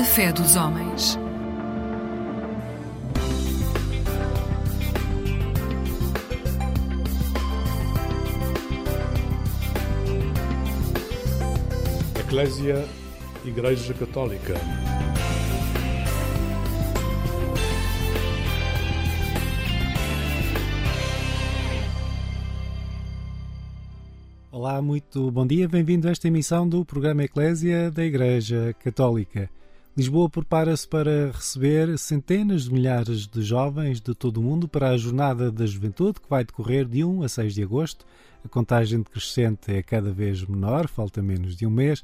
A fé dos homens. Eclésia Igreja Católica. Olá, muito bom dia, bem-vindo a esta emissão do programa Eclésia da Igreja Católica. Lisboa prepara-se para receber centenas de milhares de jovens de todo o mundo para a Jornada da Juventude, que vai decorrer de 1 a 6 de agosto. A contagem decrescente é cada vez menor, falta menos de um mês.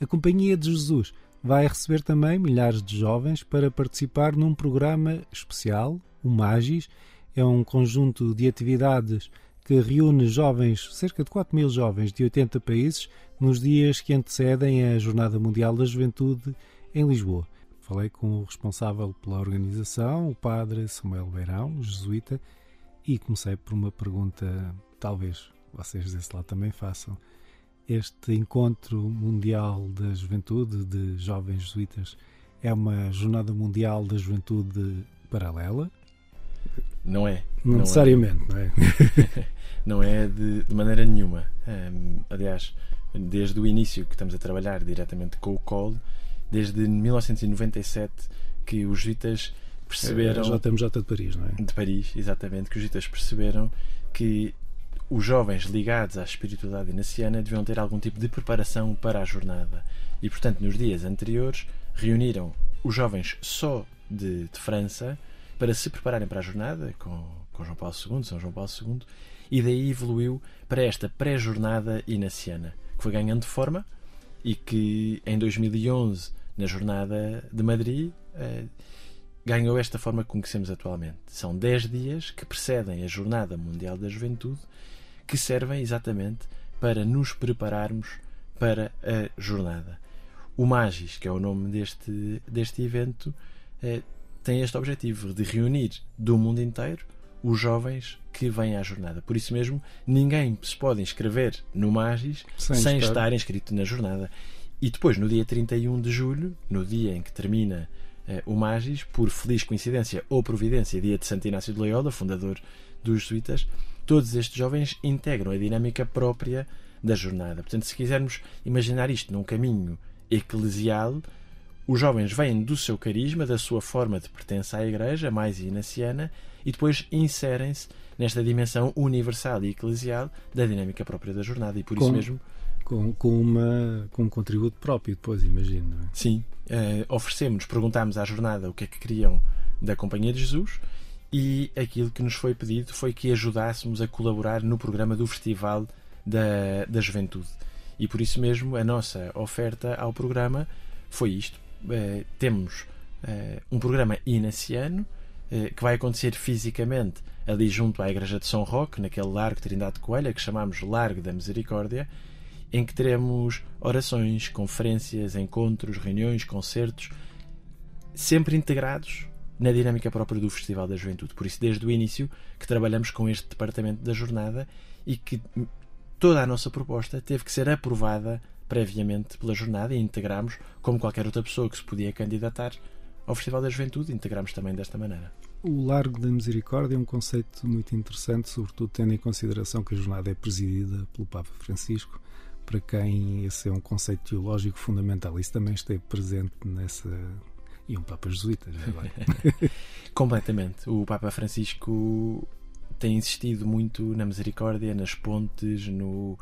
A Companhia de Jesus vai receber também milhares de jovens para participar num programa especial, o Magis. É um conjunto de atividades que reúne jovens, cerca de 4 mil jovens de 80 países, nos dias que antecedem a Jornada Mundial da Juventude em Lisboa. Falei com o responsável pela organização, o padre Samuel Beirão, jesuíta, e comecei por uma pergunta, talvez vocês desse lado também façam. Este encontro mundial da juventude de jovens jesuítas é uma jornada mundial da juventude paralela? Não é. Não, necessariamente, não é? não é de, de maneira nenhuma. Um, aliás, desde o início que estamos a trabalhar diretamente com o COL, desde 1997 que os jesuítas perceberam. Já temos de Paris, não é? De Paris, exatamente, que os jesuítas perceberam que os jovens ligados à espiritualidade inaciana deviam ter algum tipo de preparação para a jornada. E, portanto, nos dias anteriores, reuniram os jovens só de, de França para se prepararem para a jornada, com, com João Paulo II, São João Paulo II, e daí evoluiu para esta pré-jornada inaciana, que foi ganhando forma e que em 2011, na jornada de Madrid, eh, ganhou esta forma que conhecemos atualmente. São 10 dias que precedem a Jornada Mundial da Juventude que servem exatamente para nos prepararmos para a jornada. O Magis, que é o nome deste, deste evento, eh, tem este objetivo de reunir do mundo inteiro os jovens que vêm à jornada. Por isso mesmo, ninguém se pode inscrever no Magis sem, sem estar... estar inscrito na jornada. E depois, no dia 31 de julho, no dia em que termina eh, o Magis, por feliz coincidência ou providência, dia de Santo Inácio de Loyola, fundador dos jesuítas, todos estes jovens integram a dinâmica própria da jornada. Portanto, se quisermos imaginar isto num caminho eclesial, os jovens vêm do seu carisma, da sua forma de pertença à Igreja, mais inaciana, e depois inserem-se nesta dimensão universal e eclesial da dinâmica própria da jornada. E por com, isso mesmo. Com, com, uma, com um contributo próprio, depois, imagino. É? Sim. Uh, oferecemos, perguntámos à jornada o que é que queriam da Companhia de Jesus e aquilo que nos foi pedido foi que ajudássemos a colaborar no programa do Festival da, da Juventude. E por isso mesmo a nossa oferta ao programa foi isto. Uh, temos uh, um programa inaciano que vai acontecer fisicamente ali junto à Igreja de São Roque, naquele Largo Trindade de Coelha, que chamamos Largo da Misericórdia, em que teremos orações, conferências, encontros, reuniões, concertos, sempre integrados na dinâmica própria do Festival da Juventude. Por isso, desde o início, que trabalhamos com este departamento da jornada e que toda a nossa proposta teve que ser aprovada previamente pela jornada e integramos, como qualquer outra pessoa que se podia candidatar ao Festival da Juventude, integramos também desta maneira. O Largo da Misericórdia é um conceito muito interessante, sobretudo tendo em consideração que a jornada é presidida pelo Papa Francisco, para quem esse é um conceito teológico fundamental. Isso também esteve presente nessa, e um Papa Jesuíta, é Completamente. O Papa Francisco tem insistido muito na misericórdia, nas pontes, no,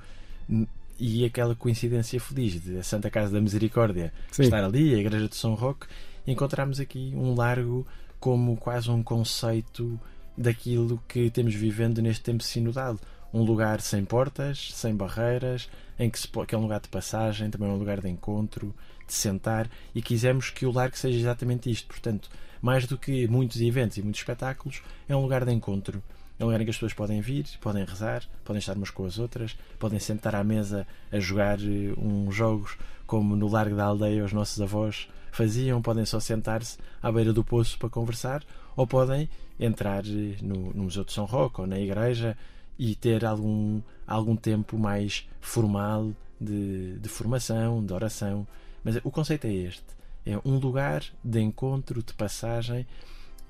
e aquela coincidência feliz de a Santa Casa da Misericórdia Sim. estar ali, a Igreja de São Roque, encontramos aqui um largo como quase um conceito daquilo que temos vivendo neste tempo sinodal. Um lugar sem portas, sem barreiras, em que, se, que é um lugar de passagem, também é um lugar de encontro, de sentar e quisemos que o largo seja exatamente isto. Portanto, mais do que muitos eventos e muitos espetáculos, é um lugar de encontro. É um lugar em que as pessoas podem vir, podem rezar, podem estar umas com as outras, podem sentar à mesa a jogar uh, uns jogos como no largo da aldeia os nossos avós faziam, podem só sentar-se à beira do poço para conversar, ou podem entrar uh, no, no Museu de São Roque ou na igreja e ter algum, algum tempo mais formal de, de formação, de oração, mas o conceito é este: É um lugar de encontro, de passagem,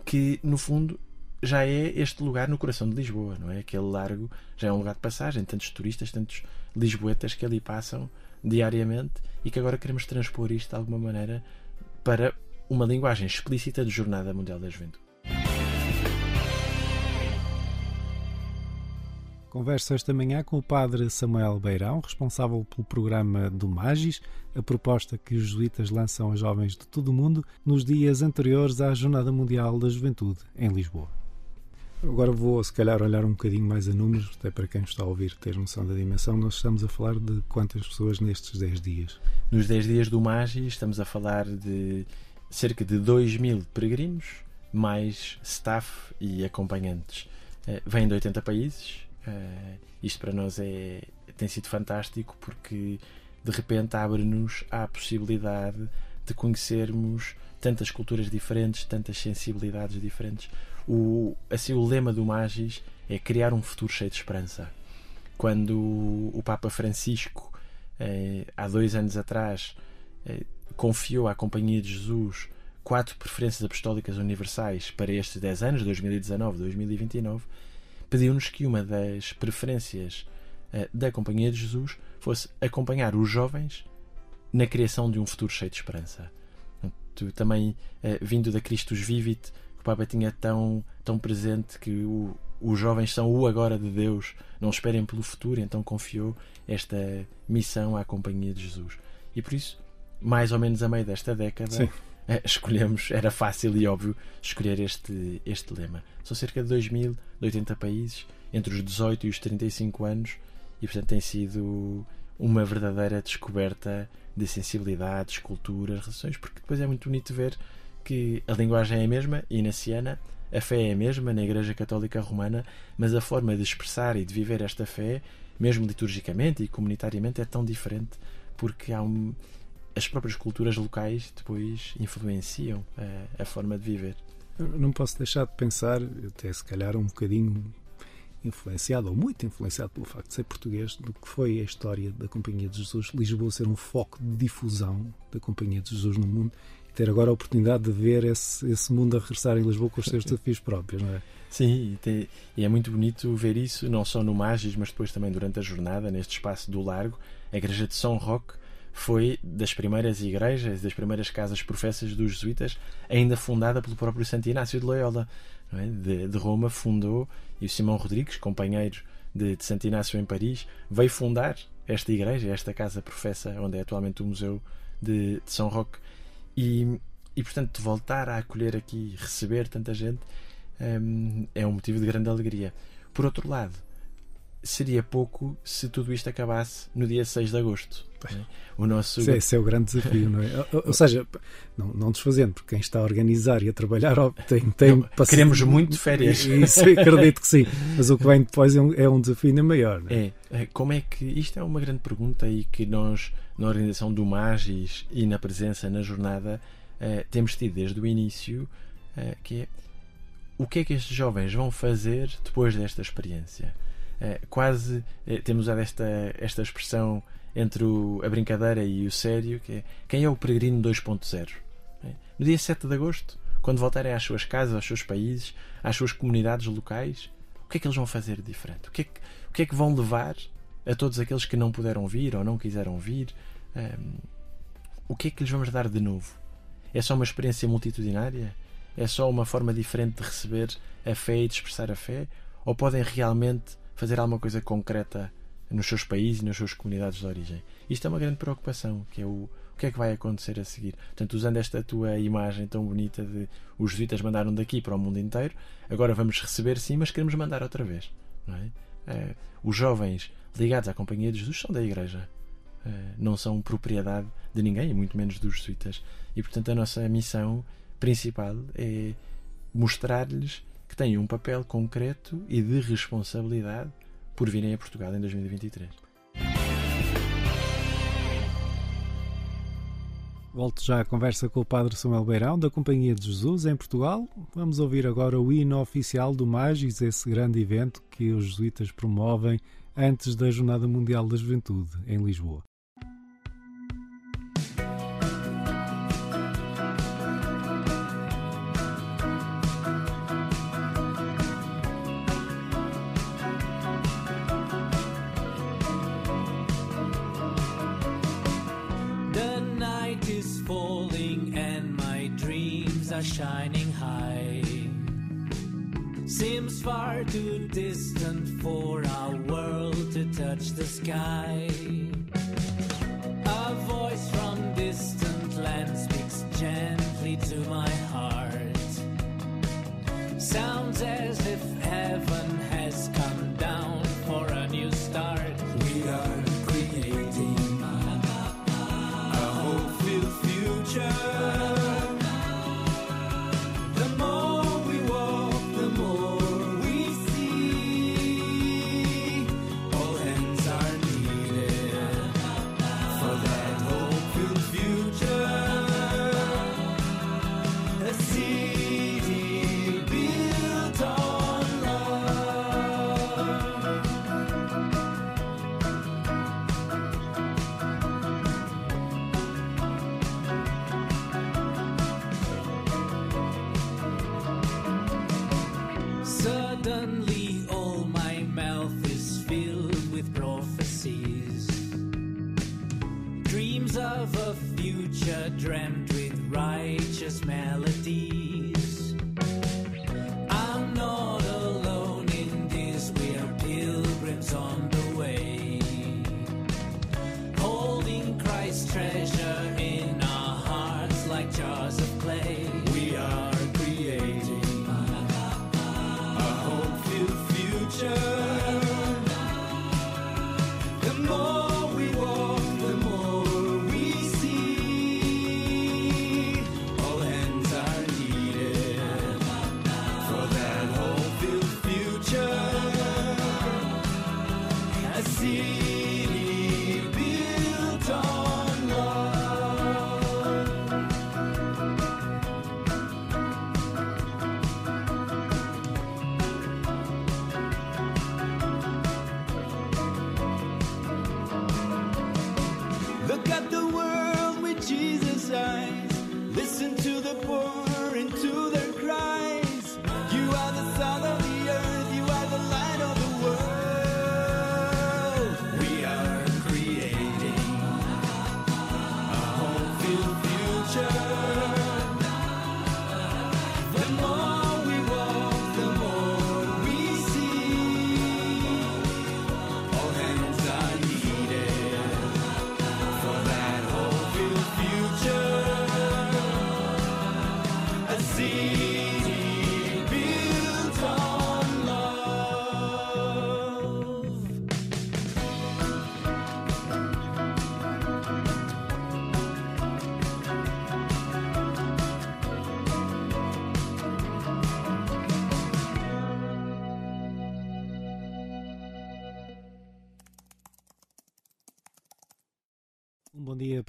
que no fundo já é este lugar no coração de Lisboa, não é? Aquele largo já é um lugar de passagem, tantos turistas, tantos lisboetas que ali passam diariamente e que agora queremos transpor isto de alguma maneira para uma linguagem explícita de Jornada Mundial da Juventude. Converso esta manhã com o padre Samuel Beirão, responsável pelo programa do Magis, a proposta que os jesuítas lançam a jovens de todo o mundo nos dias anteriores à Jornada Mundial da Juventude, em Lisboa. Agora vou, se calhar, olhar um bocadinho mais a números, até para quem está a ouvir ter noção da dimensão. Nós estamos a falar de quantas pessoas nestes 10 dias? Nos 10 dias do Magis estamos a falar de cerca de 2 mil peregrinos, mais staff e acompanhantes. Eh, vêm de 80 países, Uh, isto para nós é, tem sido fantástico porque de repente abre-nos a possibilidade de conhecermos tantas culturas diferentes, tantas sensibilidades diferentes. O, assim, o lema do Magis é criar um futuro cheio de esperança. Quando o Papa Francisco, eh, há dois anos atrás, eh, confiou à Companhia de Jesus quatro preferências apostólicas universais para estes 10 anos, 2019-2029, pediu-nos que uma das preferências uh, da Companhia de Jesus fosse acompanhar os jovens na criação de um futuro cheio de esperança. Tu, também, uh, vindo da Christus Vivit, que o Papa tinha tão, tão presente que o, os jovens são o agora de Deus, não esperem pelo futuro, então confiou esta missão à Companhia de Jesus. E por isso, mais ou menos a meio desta década, Sim. Escolhemos, era fácil e óbvio escolher este, este lema. São cerca de 2.000, de 80 países, entre os 18 e os 35 anos, e portanto tem sido uma verdadeira descoberta de sensibilidades, culturas, relações, porque depois é muito bonito ver que a linguagem é a mesma, inaciana, a fé é a mesma na Igreja Católica Romana, mas a forma de expressar e de viver esta fé, mesmo liturgicamente e comunitariamente, é tão diferente, porque há um, as próprias culturas locais depois influenciam a, a forma de viver. Eu não posso deixar de pensar, até se calhar um bocadinho influenciado, ou muito influenciado pelo facto de ser português, do que foi a história da Companhia de Jesus, Lisboa ser um foco de difusão da Companhia de Jesus no mundo e ter agora a oportunidade de ver esse, esse mundo a regressar em Lisboa com os seus desafios próprios, não é? Sim, e, tem, e é muito bonito ver isso, não só no Magis, mas depois também durante a jornada, neste espaço do Largo, a igreja de São Roque foi das primeiras igrejas, das primeiras casas professas dos jesuítas, ainda fundada pelo próprio Santo Inácio de Loyola, é? de, de, Roma, fundou, e o Simão Rodrigues, companheiro de, de Santo Inácio em Paris, veio fundar esta igreja, esta casa professa, onde é atualmente o Museu de, de São Roque. E, e, portanto, voltar a acolher aqui, receber tanta gente, hum, é um motivo de grande alegria. Por outro lado, seria pouco se tudo isto acabasse no dia 6 de agosto. É? O nosso... Esse, esse é o grande desafio, não é? Ou, ou seja, não, não desfazendo, porque quem está a organizar e a trabalhar tem, tem não, Queremos muito férias. Isso, acredito que sim. Mas o que vem depois é um, é um desafio ainda maior. É? é? É, como é que. Isto é uma grande pergunta e que nós, na organização do Magis e na presença na jornada, eh, temos tido desde o início, eh, que é o que é que estes jovens vão fazer depois desta experiência? Eh, quase eh, temos usado esta, esta expressão entre o, a brincadeira e o sério, que é quem é o peregrino 2.0? É? No dia 7 de agosto, quando voltarem às suas casas, aos seus países, às suas comunidades locais, o que é que eles vão fazer de diferente? O que é que, o que, é que vão levar a todos aqueles que não puderam vir ou não quiseram vir? Um, ehm, o que é que lhes vamos dar de novo? É só uma experiência multitudinária? É só uma forma diferente de receber a fé e de expressar a fé? Ou podem realmente fazer alguma coisa concreta nos seus países e nas suas comunidades de origem. Isto é uma grande preocupação, que é o, o que é que vai acontecer a seguir. Portanto, usando esta tua imagem tão bonita de os jesuítas mandaram daqui para o mundo inteiro, agora vamos receber sim, mas queremos mandar outra vez. É? é os jovens ligados à Companhia de Jesus são da Igreja. É, não são propriedade de ninguém, muito menos dos jesuítas. E, portanto, a nossa missão principal é mostrar-lhes que têm um papel concreto e de responsabilidade por virem a Portugal em 2023. Volto já à conversa com o Padre Samuel Beirão, da Companhia de Jesus, em Portugal. Vamos ouvir agora o hino oficial do Magis, esse grande evento que os jesuítas promovem antes da Jornada Mundial da Juventude, em Lisboa. God.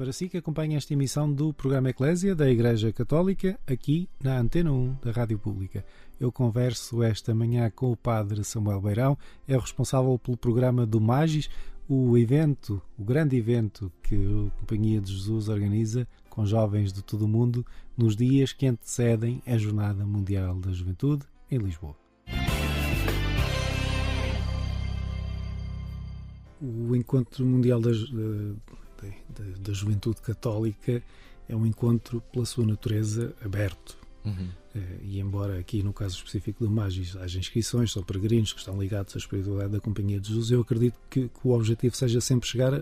Para si que acompanha esta emissão do programa Eclésia da Igreja Católica, aqui na Antena 1 da Rádio Pública. Eu converso esta manhã com o Padre Samuel Beirão, é o responsável pelo programa do Magis, o evento, o grande evento que a Companhia de Jesus organiza com jovens de todo o mundo nos dias que antecedem a Jornada Mundial da Juventude em Lisboa. O Encontro Mundial da, Da, da- da Juventude Católica é um encontro, pela sua natureza, aberto. Uhum. Eh, E embora aqui no caso específico do Magis haja inscrições, são peregrinos que estão ligados à espiritualidade da Companhia de Jesus, eu acredito que, que o objetivo seja sempre chegar a,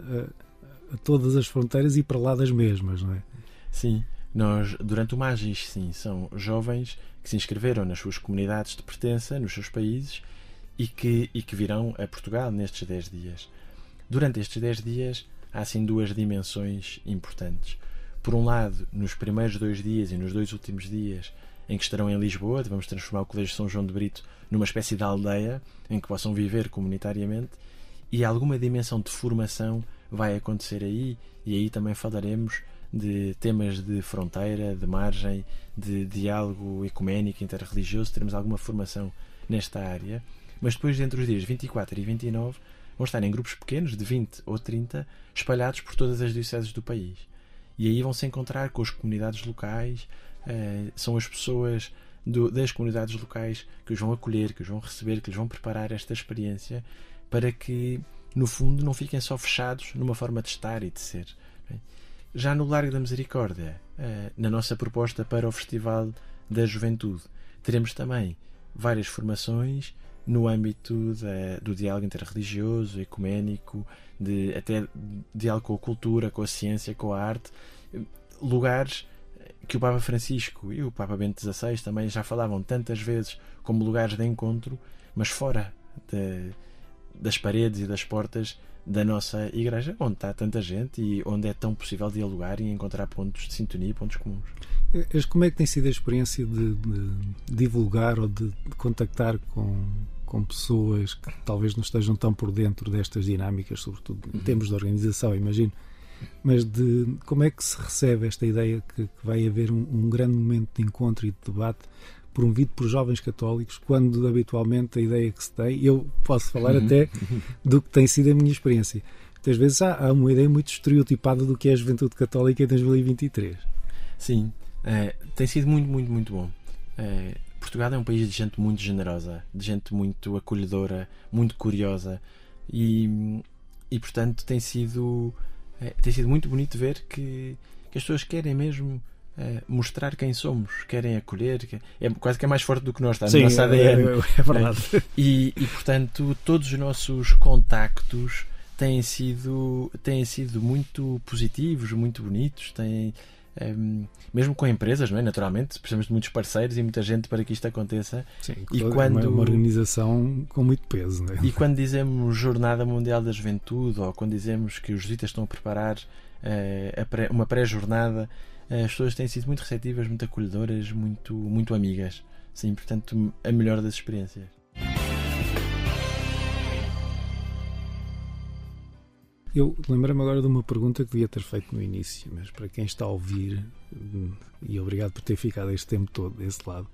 a todas as fronteiras e para lá das mesmas, não é? Sim, nós, durante o Magis, sim, são jovens que se inscreveram nas suas comunidades de pertença, nos seus países, e que, e que virão a Portugal nestes 10 dias. Durante estes 10 dias, há assim duas dimensões importantes. Por um lado, nos primeiros dois dias e nos dois últimos dias em que estarão em Lisboa, vamos transformar o Colégio São João de Brito numa espécie de aldeia em que possam viver comunitariamente, e alguma dimensão de formação vai acontecer aí, e aí também falaremos de temas de fronteira, de margem, de diálogo ecuménico, interreligioso, teremos alguma formação nesta área, mas depois, entre os dias 24 e 29, vão estar em grupos pequenos, de 20 ou 30, espalhados por todas as dioceses do país. E aí vão se encontrar com as comunidades locais, eh, são as pessoas do- das comunidades locais que os vão acolher, que os vão receber, que lhes vão preparar esta experiência para que, no fundo, não fiquem só fechados numa forma de estar e de ser. é? já no Largo da Misericórdia, uh, na nossa proposta para o Festival da Juventude, teremos também várias formações no âmbito do diálogo interreligioso, ecuménico, de, até diálogo com a cultura, com a ciência, com a arte, lugares que o Papa Francisco e o Papa Bento XVI também já falavam tantas vezes como lugares de encontro, mas fora de, das paredes e das portas da nossa igreja, onde está tanta gente e onde é tão possível dialogar e encontrar pontos de sintonia, pontos comuns. Como é que tem sido a experiência de, de divulgar ou de, de contactar com, com pessoas que talvez não estejam tão por dentro destas dinâmicas, sobretudo em uhum. termos de organização, imagino, mas de como é que se recebe esta ideia que, que vai haver um, um, grande momento de encontro e de debate promovido por jovens católicos, quando habitualmente a ideia que se tem, eu posso falar uhum. até do que tem sido a minha experiência. Muitas vezes há, há uma ideia muito estereotipada do que é a juventude católica em 2023. Sim, é, tem sido muito, muito, muito bom. É, Portugal é um país de gente muito generosa, de gente muito acolhedora, muito curiosa e, e portanto tem sido é, tem sido muito bonito ver que, que as pessoas querem mesmo é, mostrar quem somos, querem acolher, que é quase que é mais forte do que nós, está Sim, no nosso ADN. É, é, é verdade. E, e portanto, todos os nossos contactos têm sido, têm sido muito positivos, muito bonitos, têm, um, mesmo com empresas, não é? Naturalmente, precisamos de muitos parceiros e muita gente para que isto aconteça. Sim, e quando, uma, uma organização com muito peso, não é? E quando dizemos Jornada Mundial da Juventude ou quando dizemos que os jesuítas estão a preparar uh, a pré, uma pré-jornada, uh, as pessoas têm sido muito receptivas, muito acolhedoras, muito, muito amigas. Sim, portanto, a melhor das experiências. Eu lembro-me agora de uma pergunta que devia ter feito no início, mas para quem está a ouvir, e obrigado por ter ficado este tempo todo desse lado,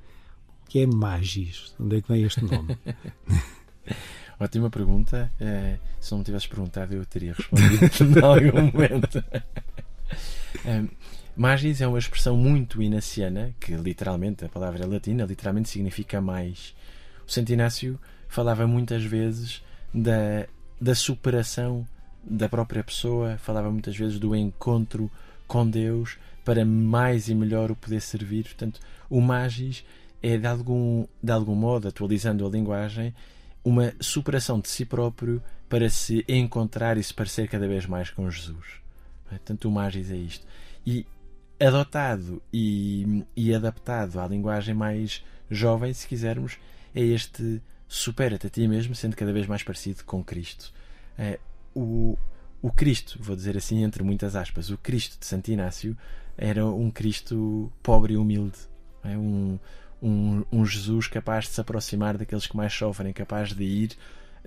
o que é Magis? Onde é que vem este nome? Ótima pergunta. É, se não me tivesses perguntado, eu teria respondido em algum momento. É, magis é uma expressão muito inaciana, que literalmente, a palavra é latina, literalmente significa mais. O Santo Inácio falava muitas vezes da, da superação da própria pessoa, falava muitas vezes do encontro com Deus para mais e melhor o poder servir. Portanto, o Magis é de algum, de algum modo, atualizando a linguagem, uma superação de si próprio para se encontrar e se parecer cada vez mais com Jesus. Portanto, o Magis é isto. E adotado e, e adaptado à linguagem mais jovem, se quisermos, é este supera-te a ti mesmo, sendo cada vez mais parecido com Cristo. É, o, o Cristo, vou dizer assim entre muitas aspas, o Cristo de Santo Inácio era um Cristo pobre e humilde, é? um, um, um Jesus capaz de se aproximar daqueles que mais sofrem, capaz de ir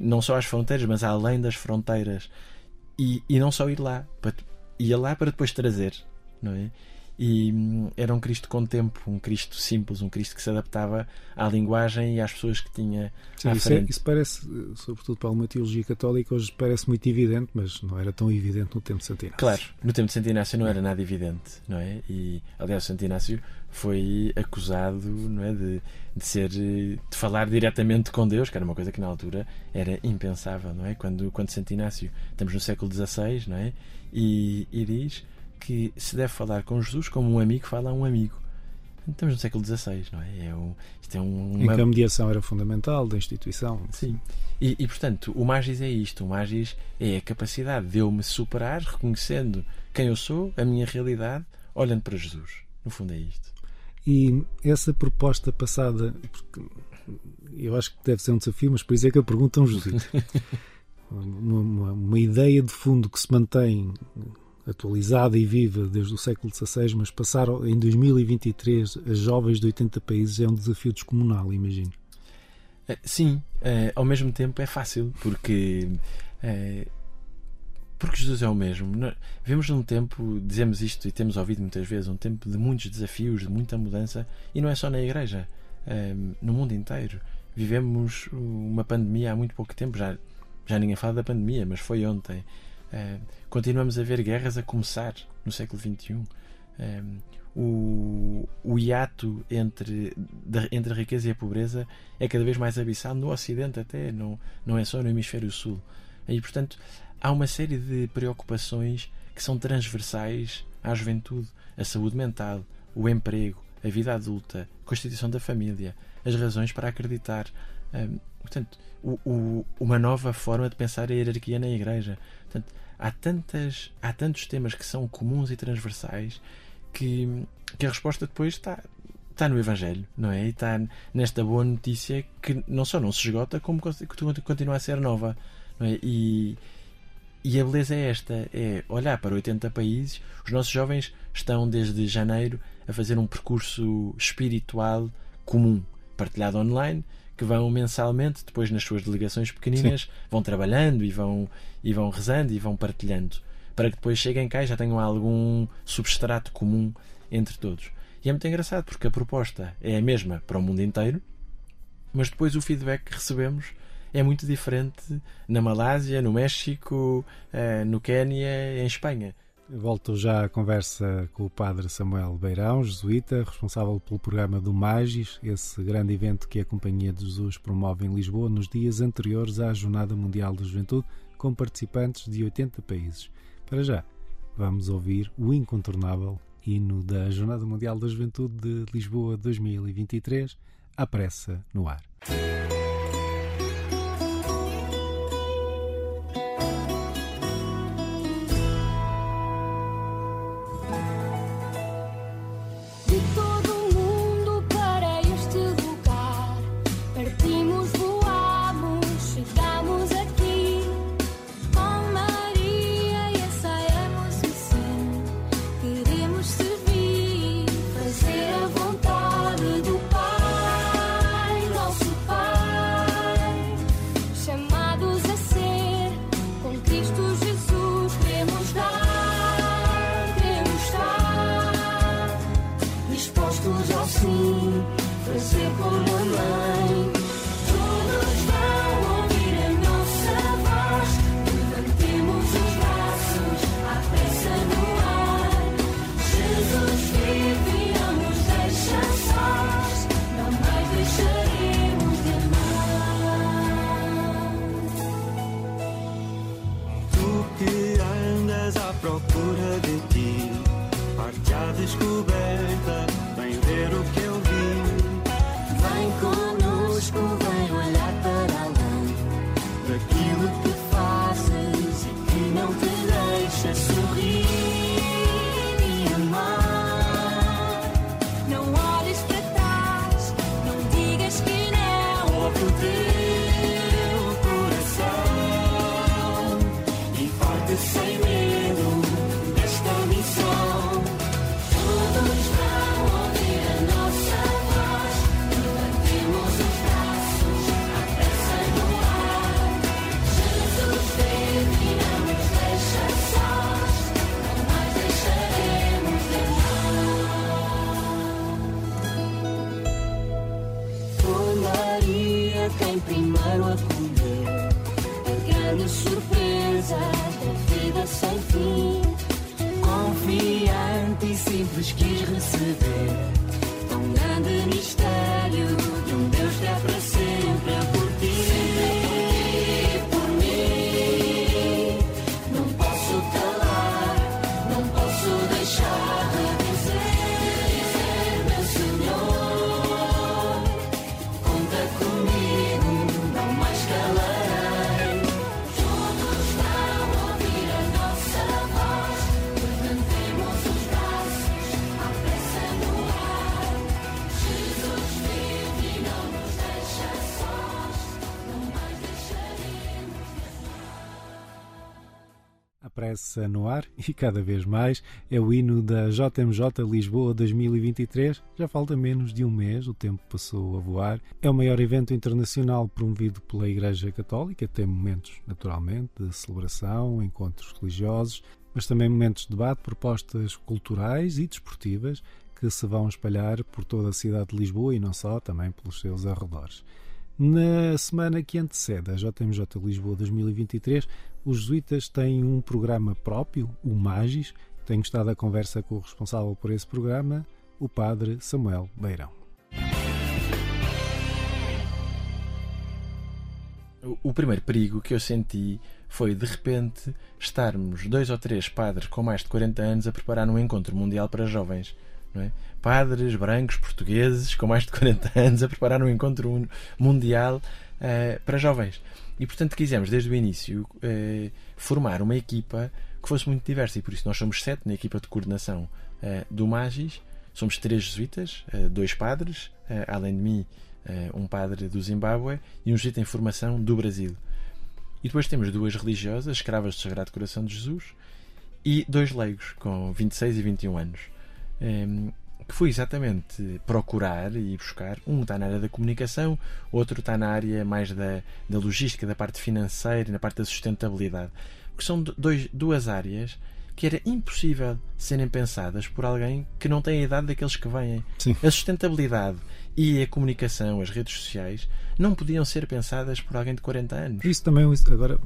não só às fronteiras, mas além das fronteiras e, e não só ir lá, para, ia lá para depois trazer, não é? E hum, era um Cristo com tempo, um Cristo simples, um Cristo que se adaptava à linguagem e às pessoas que tinha Sim, isso, é, isso, parece, sobretudo para uma teologia católica, hoje parece muito evidente, mas não era tão evidente no tempo de Santo Inácio. Claro, no tempo de Santo Inácio não era nada evidente, não é? E, aliás, Santo Inácio foi acusado não é, de, de ser de falar diretamente com Deus, que era uma coisa que na altura era impensável, não é? Quando, quando Santo Inácio, estamos no século XVI, não é? E, e diz que se deve falar com Jesus como um amigo fala a um amigo. Estamos no século XVI, não é? é um, isto é um, uma... Em que a mediação era fundamental da instituição. Sim. E, e, portanto, o Magis é isto. O Magis é a capacidade de eu me superar, reconhecendo quem eu sou, a minha realidade, olhando para Jesus. No fundo é isto. E essa proposta passada, eu acho que deve ser um desafio, mas por isso é que eu pergunto a um Jesus. uma, uma, uma ideia de fundo que se mantém atualizada e viva desde o século XVI, mas passar em 2023 a jovens de 80 países é um desafio descomunal, imagino. Eh, sim, é, ao mesmo tempo é fácil, porque. É, porque Jesus é o mesmo. Vivemos num tempo, dizemos isto e temos ouvido muitas vezes, um tempo de muitos desafios, de muita mudança, e não é só na Igreja, é, no mundo inteiro. Vivemos uma pandemia há muito pouco tempo, já, já ninguém fala da pandemia, mas foi ontem. Uh, continuamos a ver guerras a começar no século XXI. Eh, o, o hiato entre, de, entre a riqueza e a pobreza é cada vez mais abissal no Ocidente, até, não, não é só no Hemisfério Sul. E, portanto, há uma série de preocupações que são transversais à juventude, a saúde mental, o emprego, a vida adulta, a constituição da família, as razões para acreditar. Portanto, o, o, uma nova forma de pensar a hierarquia na Igreja. Portanto, há, tantas, há tantos temas que são comuns e transversais que, que a resposta depois está, está no Evangelho, não é? E está nesta boa notícia que não só não se esgota, como continua a ser nova. É? E, e a beleza é esta: é olhar para 80 países. Os nossos jovens estão desde janeiro a fazer um percurso espiritual comum, partilhado online, que vão mensalmente, depois nas suas delegações pequeninas, Sim. vão trabalhando e vão, e vão rezando e vão partilhando, para que depois cheguem cá e já tenham algum substrato comum entre todos. E é muito engraçado porque a proposta é a mesma para o mundo inteiro, mas depois o feedback que recebemos é muito diferente na Malásia, no México, eh, no Quénia, em Espanha. Volto já à conversa com o padre Samuel Beirão, jesuíta, responsável pelo programa do Magis, esse grande evento que a Companhia de Jesus promove em Lisboa nos dias anteriores à Jornada Mundial da Juventude, com participantes de 80 países. Para já, vamos ouvir o incontornável hino da Jornada Mundial da Juventude de Lisboa 2023, à pressa no ar. procura de ti, parte a descoberta. Aparece no ar e cada vez mais é o hino da JMJ Lisboa 2023. Já falta menos de um mês, o tempo passou a voar. É o maior evento internacional promovido pela Igreja Católica. Tem momentos, naturalmente, de celebração, encontros religiosos, mas também momentos de debate, propostas culturais e desportivas que se vão espalhar por toda a cidade de Lisboa e não só, também pelos seus arredores. Na semana que antecede a JMJ Lisboa 2023, os jesuítas têm um programa próprio, o Magis. Tenho estado a conversa com o responsável por esse programa, o padre Samuel Beirão. O primeiro perigo que eu senti foi de repente estarmos dois ou três padres com mais de 40 anos a preparar um encontro mundial para jovens. É? Padres brancos portugueses com mais de 40 anos a preparar um encontro mundial uh, para jovens. E portanto quisemos desde o início uh, formar uma equipa que fosse muito diversa e por isso nós somos sete na equipa de coordenação uh, do Magis. Somos três jesuítas, dois padres, além de mim, um padre do Zimbábue e um jesuíta em formação do Brasil. E depois temos duas religiosas, escravas do Sagrado Coração de Jesus, e dois leigos, com 26 e 21 anos. Um, ehm, que foi exatamente procurar e buscar. Um está na área da comunicação, outro está na área mais da, da logística, da parte financeira e na parte da sustentabilidade. Porque são dois, duas áreas que era impossível serem pensadas por alguém que não tem a idade daqueles que vêm. Sim. A sustentabilidade e a comunicação, as redes sociais, não podiam ser pensadas por alguém de 40 anos. Isso também, agora,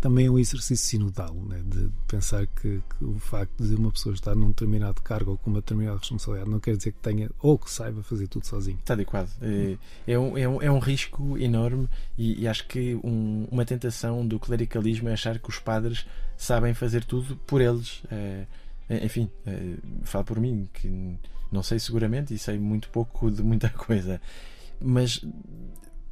também é um exercício sinodal, né? de pensar que, que, o facto de uma pessoa estar num determinado cargo ou com uma determinada responsabilidade não quer dizer que tenha ou que saiba fazer tudo sozinho. Está adequado. É, é, um, é, um, é um risco enorme e, e acho que um, uma tentação do clericalismo é achar que os padres sabem fazer tudo por eles. É, enfim, é, falo por mim, que não sei seguramente e sei muito pouco de muita coisa, mas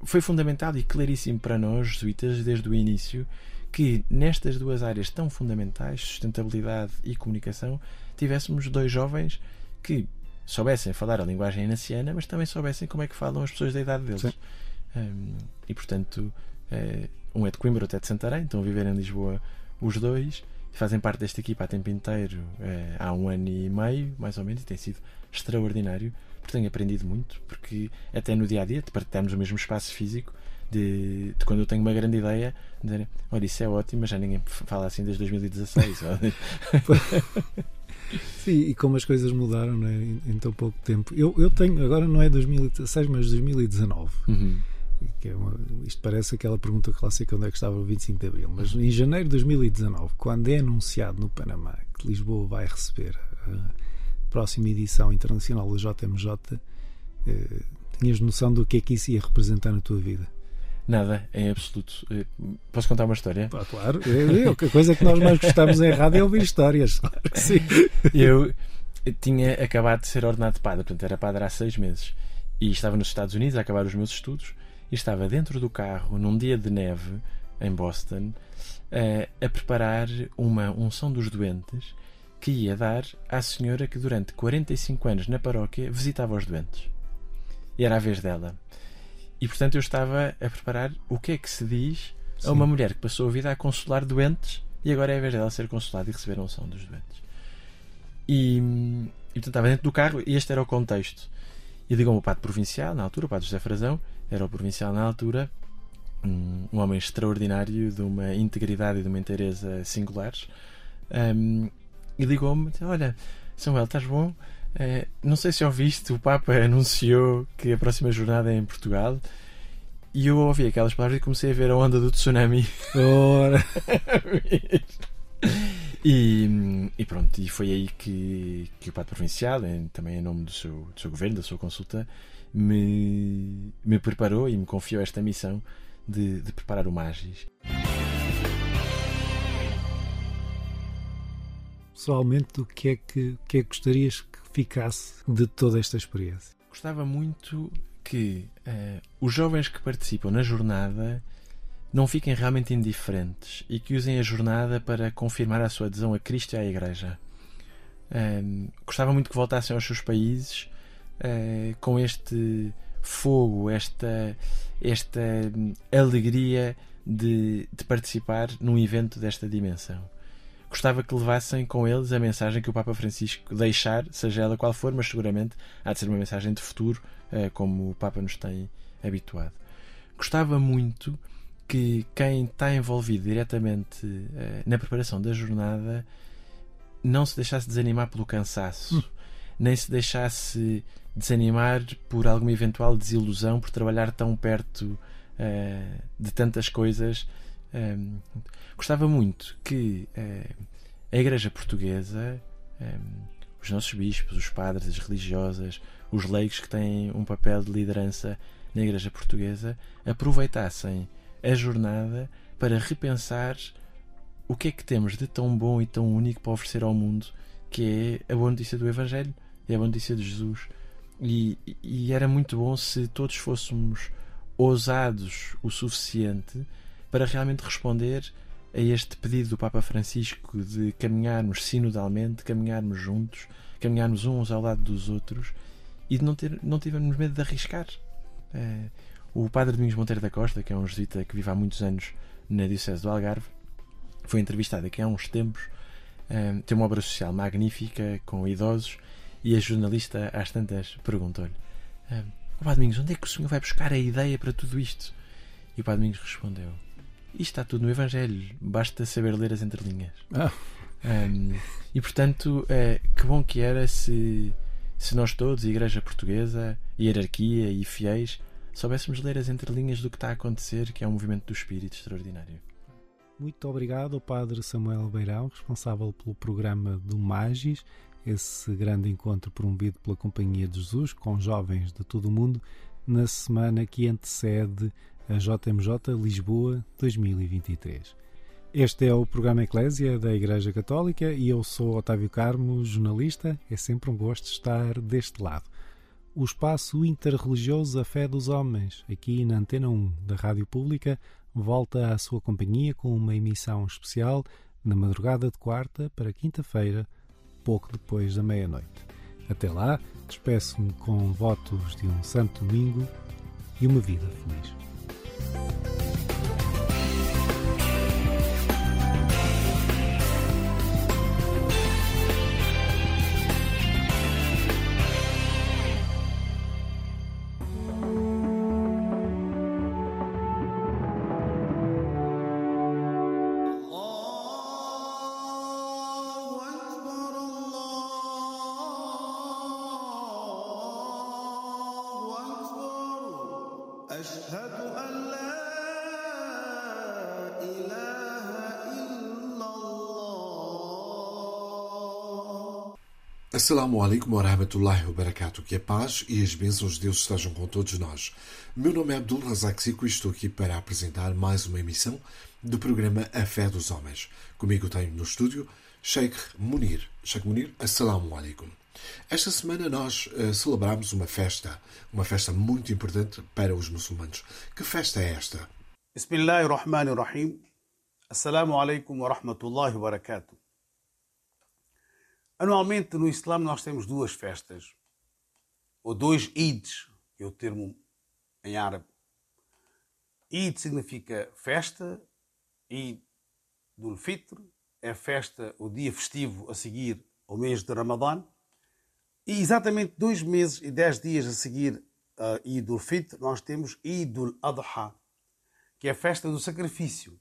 foi fundamental e claríssimo para nós, jesuítas, desde o início, que nestas duas áreas tão fundamentais, sustentabilidade e comunicação, tivéssemos dois jovens que soubessem falar a linguagem inaciana, mas também soubessem como é que falam as pessoas da idade deles. Um, e portanto, uh, um é de Coimbra, outro é de Santarém, estão a viver em Lisboa os dois, fazem parte desta equipa a tempo inteiro uh, há um ano e meio, mais ou menos, e tem sido extraordinário, porque tenho aprendido muito, porque até no dia a dia, de partilharmos o mesmo espaço físico, de, de, quando eu tenho uma grande ideia, dizer, olha, isso é ótimo, mas já ninguém fala assim desde 2016. Sim, e como as coisas mudaram é? em, em, tão pouco tempo. Eu, eu tenho, agora não é 2016, mas 2019. Uhum. Que é uma, isto parece aquela pergunta clássica onde é que estava o 25 de Abril. Mas em janeiro de 2019, quando é anunciado no Panamá que Lisboa vai receber a próxima edição internacional da JMJ, eh, tinhas noção do que é que isso ia representar na tua vida? Nada, em absoluto. Eh, posso contar uma história? Ah, claro, a coisa que nós mais gostamos em rádio é ouvir histórias. Sim. Eu tinha acabado de ser ordenado de padre, portanto era padre há seis meses. E estava nos Estados Unidos a acabar os meus estudos e estava dentro do carro, num dia de neve, em Boston, a, a preparar uma unção dos doentes que ia dar à senhora que durante 45 anos na paróquia visitava os doentes. E era a vez dela. E portanto eu estava a preparar o que é que se diz Sim. a uma mulher que passou a vida a consolar doentes e agora é a vez dela ser consolada e receber a unção dos doentes. E, e portanto estava dentro do carro e este era o contexto. E ligou-me o padre provincial, na altura, o padre José Frazão, era o provincial na altura, um, um homem extraordinário, de uma integridade e de uma inteireza singulares. Um, e ligou-me: Olha, Samuel, estás bom? Uh, não sei se ouviste, o Papa anunciou que a próxima jornada é em Portugal e eu ouvi aquelas palavras e comecei a ver a onda do tsunami. Ora! e, e, pronto, e foi aí que, que o Papa Provincial, em, também em nome do seu, do seu governo, da sua consulta, me, me preparou e me confiou esta missão de, de preparar o Magis. Pessoalmente, o que é que, que, é que gostarias ficasse de toda esta experiência? Gostava muito que uh, os jovens que participam na jornada não fiquem realmente indiferentes e que usem a jornada para confirmar a sua adesão a Cristo e à Igreja. Uh, gostava muito que voltassem aos seus países uh, com este fogo, esta, esta alegria de, de participar num evento desta dimensão gostava que levassem com eles a mensagem que o Papa Francisco deixar, seja ela qual for, mas seguramente há de ser uma mensagem de futuro, eh, como o Papa nos tem habituado. Gostava muito que quem está envolvido diretamente eh, na preparação da jornada não se deixasse desanimar pelo cansaço, hum. nem se deixasse desanimar por alguma eventual desilusão por trabalhar tão perto uh, de tantas coisas gostava muito que uh, a Igreja Portuguesa, um, os nossos bispos, os padres, as religiosas, os leigos que têm um papel de liderança na Igreja Portuguesa, aproveitassem a jornada para repensar o que é que temos de tão bom e tão único para oferecer ao mundo, que é a boa notícia do Evangelho, é a boa notícia de Jesus. E, e era muito bom se todos fôssemos ousados o suficiente para realmente responder a este pedido do Papa Francisco de caminharmos sinodalmente, caminharmos juntos, caminharmos uns ao lado dos outros e de não, ter, não tivermos medo de arriscar. É, o Padre Domingos Monteiro da Costa, que é um jesuíta que vive há muitos anos na Diocese do Algarve, foi entrevistado aqui há uns tempos. É, tem uma obra social magnífica com idosos e a jornalista às tantas perguntou-lhe: é, Padre Domingos, onde é que o senhor vai buscar a ideia para tudo isto? E o Padre Domingos respondeu: Isto está tudo no Evangelho, basta saber ler as entrelinhas. Ah. Um, e portanto, é, que bom que era se, se nós todos, Igreja Portuguesa, hierarquia e fiéis, soubéssemos ler as entrelinhas do que está a acontecer, que é um movimento do espírito extraordinário. Muito obrigado ao Padre Samuel Beirão, responsável pelo programa do Magis, esse grande encontro promovido pela Companhia de Jesus com jovens de todo o mundo, na semana que antecede a JMJ Lisboa 2023. Este é o programa Eclésia da Igreja Católica e eu sou Otávio Carmo, jornalista. É sempre um gosto estar deste lado. O espaço interreligioso A Fé dos Homens, aqui na Antena 1 da Rádio Pública, volta à sua companhia com uma emissão especial na madrugada de quarta para quinta-feira, pouco depois da meia-noite. Até lá, despeço-me com votos de um santo domingo e uma vida feliz. Assalamu alaikum wa rahmatullahi wa barakatuh. Que a paz e as bênçãos de Deus estejam com todos nós. Meu nome é Abdul Razak e estou aqui para apresentar mais uma emissão do programa A Fé dos Homens. Comigo tenho no estúdio Sheikh Munir. Sheikh Munir, Assalamu alaikum. Esta semana nós uh, celebramos uma festa, uma festa muito importante para os muçulmanos. Que festa é esta? Bismillahirrahmanirrahim. Assalamu alaikum wa rahmatullahi wa barakatuh. Anualmente no Islã nós temos duas festas, ou dois Eids, que é o termo em árabe. Eid significa festa, Eid do Fitr é festa, o dia festivo a seguir ao mês de Ramadã. E exatamente dois meses e dez dias a seguir a Eid al Fitr, nós temos Eid al Adha, que é a festa do sacrifício.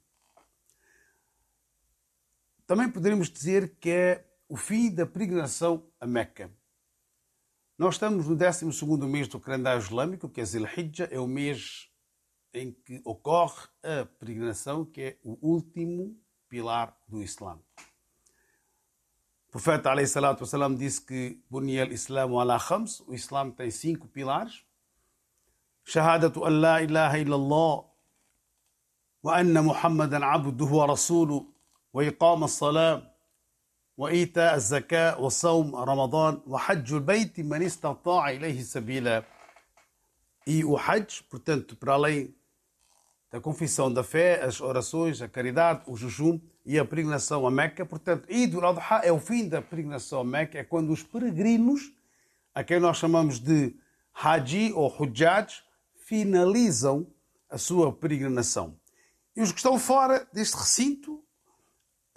Também poderíamos dizer que é o fim da peregrinação a Meca. Nós estamos no 12 mês do calendário islâmico, que é Zilhijjah, é o mês em que ocorre a peregrinação, que é o último pilar do Islã. O profeta alayhi disse que Buniel Islam ala khams, o Islã tem cinco pilares. Shahadatu an la ilaha illallah wa anna Muhammadan abduhu wa rasuluhu wa iqama salam. وإيتاء الزكاة وصوم رمضان وحج البيت من استطاع إليه سبيلا e o Hajj, portanto, para além da confissão da fé, as orações, a caridade, o jejum e a peregrinação a Meca. Portanto, Eid al-Adha é o fim da peregrinação a Meca, é quando os peregrinos, a quem nós chamamos de Haji ou Hujjaj, finalizam a sua peregrinação. E os que estão fora deste recinto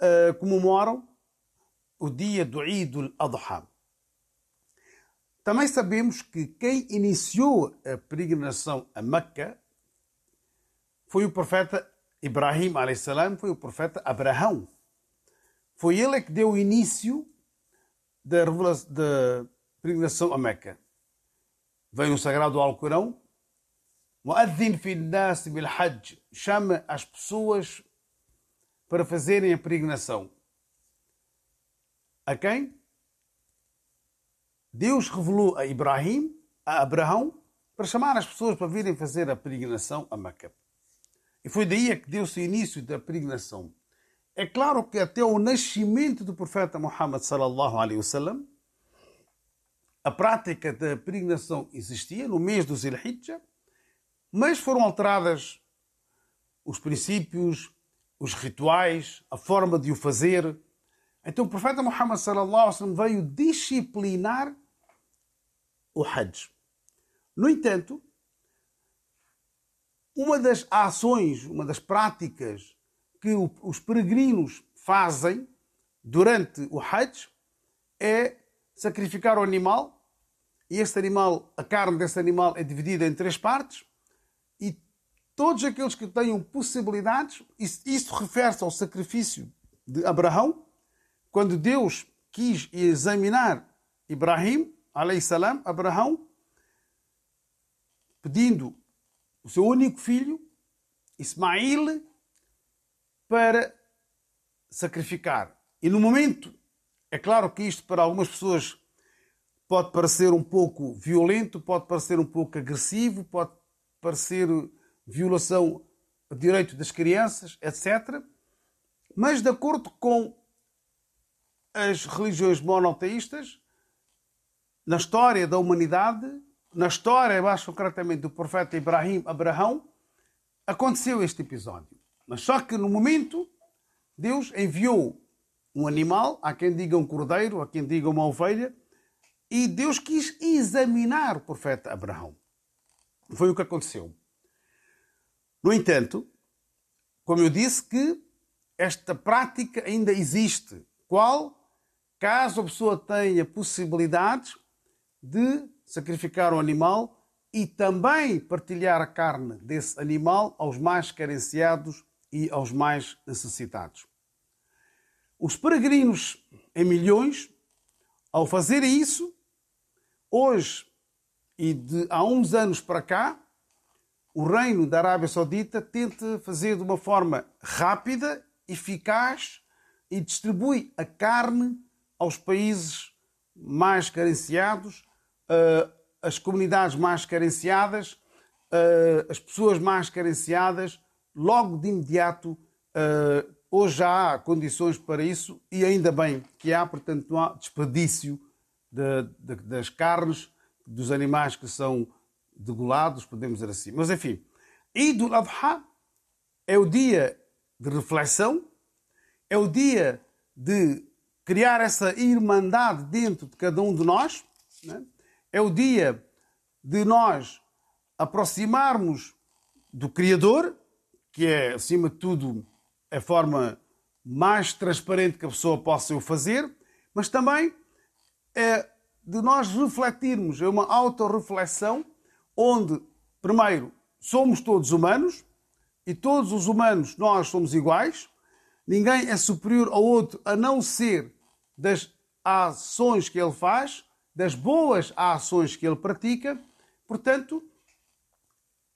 uh, comemoram o dia do Eid al-Adha. Também sabemos que quem iniciou a peregrinação a Meca foi o profeta Ibrahim, salam, foi o profeta Abraão. Foi ele que deu o início da, da peregrinação a Meca. Veio no sagrado Alcorão, Mu'adhin fi nas bil hajj, chama as pessoas para fazerem a peregrinação. A quem? Deus revelou a Ibrahim, a Abraão, para chamar as pessoas para virem fazer a peregrinação a Meca. E foi daí que deu-se o início da peregrinação. É claro que até o nascimento do profeta Muhammad sallallahu alaihi wasallam, a prática da peregrinação existia no mês do Zilhijjah, mas foram alteradas os princípios, os rituais, a forma de o fazer. Então o profeta Muhammad sallallahu alaihi veio disciplinar o Hajj. No entanto, uma das ações, uma das práticas que os peregrinos fazem durante o Hajj é sacrificar o animal e este animal, a carne desse animal é dividida em três partes e todos aqueles que tenham possibilidades, isso, refere-se ao sacrifício de Abraão, quando Deus quis examinar Ibrahim, salam, Abraão, pedindo o seu único filho, Ismail, para sacrificar. E no momento, é claro que isto para algumas pessoas pode parecer um pouco violento, pode parecer um pouco agressivo, pode parecer violação do direito das crianças, etc. Mas de acordo com as religiões monoteístas, na história da humanidade, na história, mais concretamente do profeta Ibrahim, Abraão, aconteceu este episódio. Mas só que no momento, Deus enviou um animal, há quem diga um cordeiro, há quem diga uma ovelha, e Deus quis examinar o profeta Abraão. Foi o que aconteceu. No entanto, como eu disse, que esta prática ainda existe. Qual? Caso a pessoa tenha possibilidades de sacrificar um animal e também partilhar a carne desse animal aos mais carenciados e aos mais necessitados. Os peregrinos em milhões, ao fazerem isso, Hoje e de há uns anos para cá, o reino da Arábia Saudita tenta fazer de uma forma rápida, eficaz e distribui a carne aos países mais carenciados, eh, as comunidades mais carenciadas, eh, as pessoas mais carenciadas, logo de imediato. Eh, hoje já há condições para isso e ainda bem que há, portanto, não há desperdício de, de, das carnes dos animais que são degolados, podemos dizer assim. Mas enfim, Eid al-Adha é o dia de reflexão, é o dia de criar essa irmandade dentro de cada um de nós, né? é o dia de nós aproximarmos do Criador, que é, acima de tudo, a forma mais transparente que a pessoa possa o fazer, mas também é de nós refletirmos, é uma autorreflexão onde, primeiro, somos todos humanos e todos os humanos nós somos iguais, ninguém é superior ao outro a não ser das ações que ele faz, das boas ações que ele pratica. Portanto,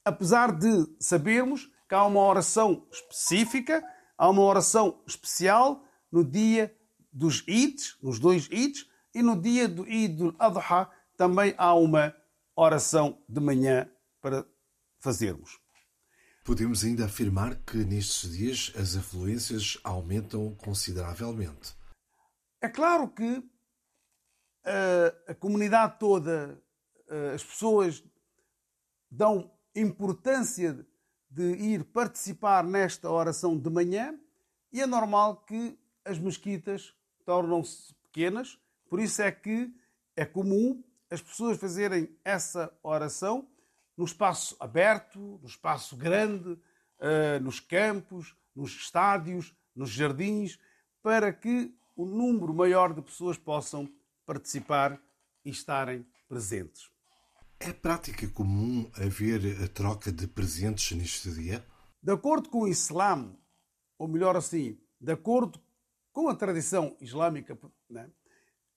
apesar de sabermos que há uma oração específica, há uma oração especial no dia dos Eids, nos dois Eids, e no dia do Eid al-Adha também há uma oração de manhã para fazermos. Podemos ainda afirmar que nestes dias as afluências aumentam consideravelmente. É claro que a, eh, a comunidade toda, eh, as pessoas dão importância de ir participar nesta oração de manhã e é normal que as mesquitas tornam-se pequenas. Por isso é que é comum as pessoas fazerem essa oração no espaço aberto, no espaço grande, eh, nos campos, nos estádios, nos jardins, para que o número maior de pessoas possam participar e estarem presentes. É prática comum haver a troca de presentes neste dia? De acordo com o Islã, ou melhor assim, de acordo com a tradição islâmica, né,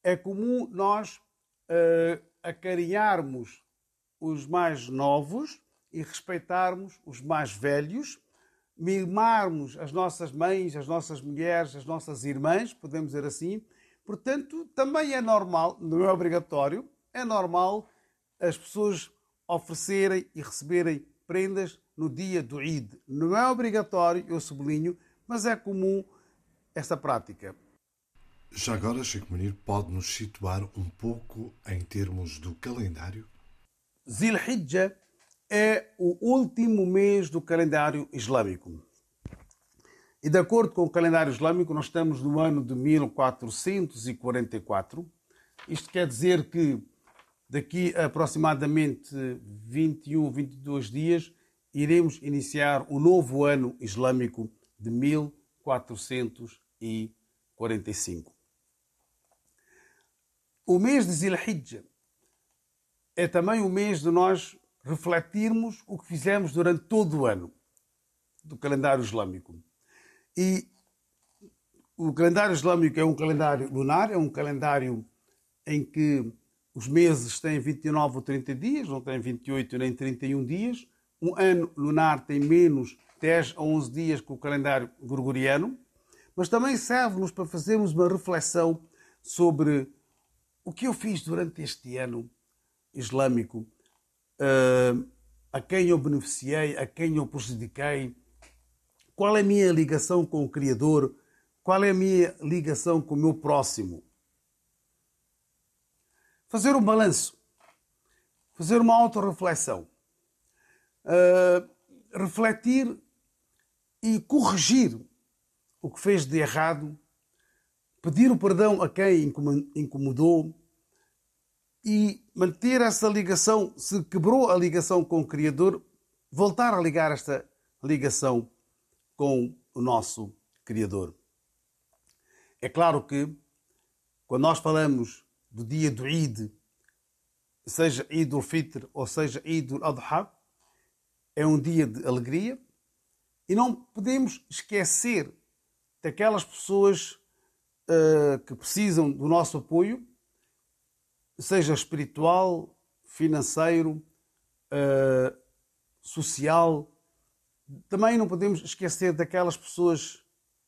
é comum nós uh, acarinharmos os mais novos e respeitarmos os mais velhos, mimarmos as nossas mães, as nossas mulheres, as nossas irmãs, podemos dizer assim. Portanto, também é normal, não é obrigatório, é normal as pessoas oferecerem e receberem prendas no dia do Eid. Não é obrigatório, eu sublinho, mas é comum esta prática. Já agora, Sheikh Munir, pode nos situar um pouco em termos do calendário? Zilhijja é o último mês do calendário islâmico. E de acordo com o calendário islâmico, nós estamos no ano de 1444. Isto quer dizer que daqui a aproximadamente 21, 22 dias, iremos iniciar o novo ano islâmico de 1445. O mês de Zilhijja é também o mês de nós refletirmos o que fizemos durante todo o ano do calendário islâmico. E o calendário islâmico é um calendário lunar, é um calendário em que os meses têm 29 ou 30 dias, não têm 28 nem 31 dias. Um ano lunar tem menos 10 a 11 dias que o calendário gregoriano, mas também serve-nos para fazermos uma reflexão sobre o que eu fiz durante este ano islâmico, uh, a quem eu beneficiei, a quem eu prejudiquei, qual é a minha ligação com o Criador, qual é a minha ligação com o meu próximo. Fazer um balanço, fazer uma autorreflexão, uh, refletir e corrigir o que fez de errado, pedir o perdão a quem incomodou e manter essa ligação, se quebrou a ligação com o Criador, voltar a ligar esta ligação com o nosso Criador. É claro que, quando nós falamos do dia do Eid, seja Eid al-Fitr ou seja Eid al-Adha, é um dia de alegria e não podemos esquecer daquelas pessoas uh, que precisam do nosso apoio seja espiritual, financeiro, uh, social. Também não podemos esquecer daquelas pessoas,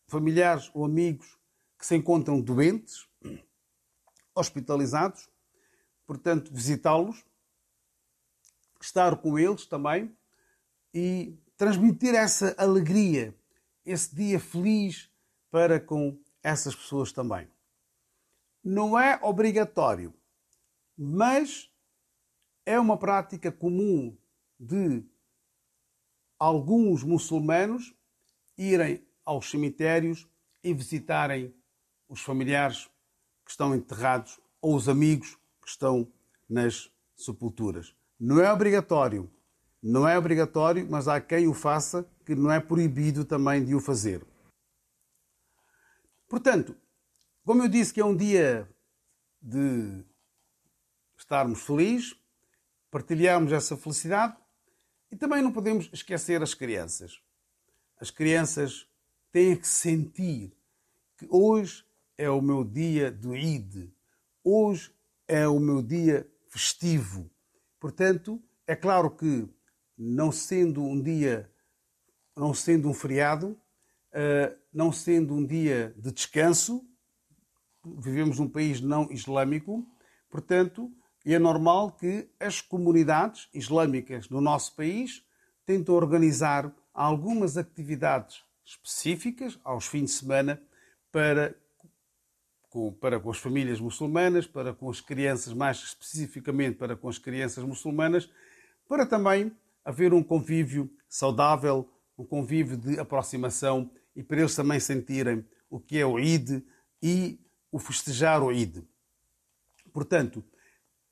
familiares ou amigos, que se encontram doentes, hospitalizados. Portanto, visitá-los, estar com eles também e transmitir essa alegria, esse dia feliz para com essas pessoas também. Não é obrigatório mas é uma prática comum de alguns muçulmanos irem aos cemitérios e visitarem os familiares que estão enterrados ou os amigos que estão nas sepulturas. Não é obrigatório, não é obrigatório, mas há quem o faça que não é proibido também de o fazer. Portanto, como eu disse que é um dia de estarmos felizes, partilharmos essa felicidade e também não podemos esquecer as crianças. As crianças têm que sentir que hoje é o meu dia do Eid, hoje é o meu dia festivo. Portanto, é claro que não sendo um dia, não sendo um feriado, eh, não sendo um dia de descanso, vivemos num país não islâmico, portanto, e é normal que as comunidades islâmicas no nosso país tentem organizar algumas atividades específicas aos fins de semana para com, para com as famílias muçulmanas, para com as crianças, mais especificamente para com as crianças muçulmanas, para também haver um convívio saudável, um convívio de aproximação e para eles também sentirem o que é o Eid e o festejar o Eid. Portanto,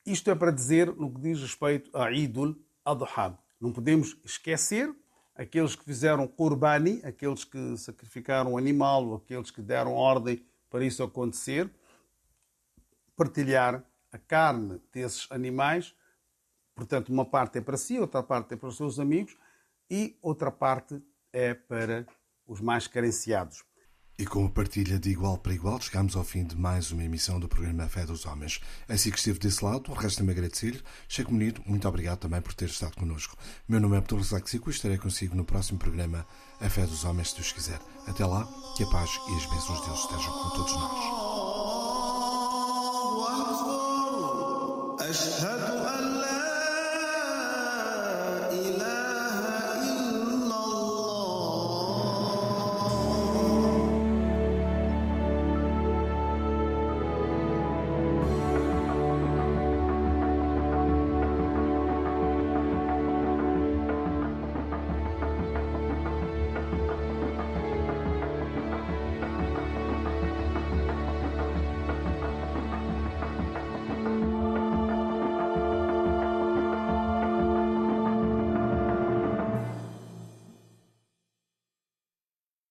isto é para dizer no que diz respeito a Idul Adha. Não podemos esquecer aqueles que fizeram Qurbani, aqueles que sacrificaram um animal, aqueles que deram ordem para isso acontecer, partilhar a carne desses animais. Portanto, uma parte é para si, outra parte é para os seus amigos e outra parte é para os mais carenciados. E com a partilha de igual para igual, chegamos ao fim de mais uma emissão do programa Fé dos Homens. Assim que esteve desse lado, resta-me agradecer-lhe. Checo Munido, muito obrigado também por ter estado connosco. Meu nome é Abdul Zaxico e estarei consigo no próximo programa A Fé dos Homens, se Deus quiser. Até lá, que a paz e as bênçãos de Deus estejam com todos nós.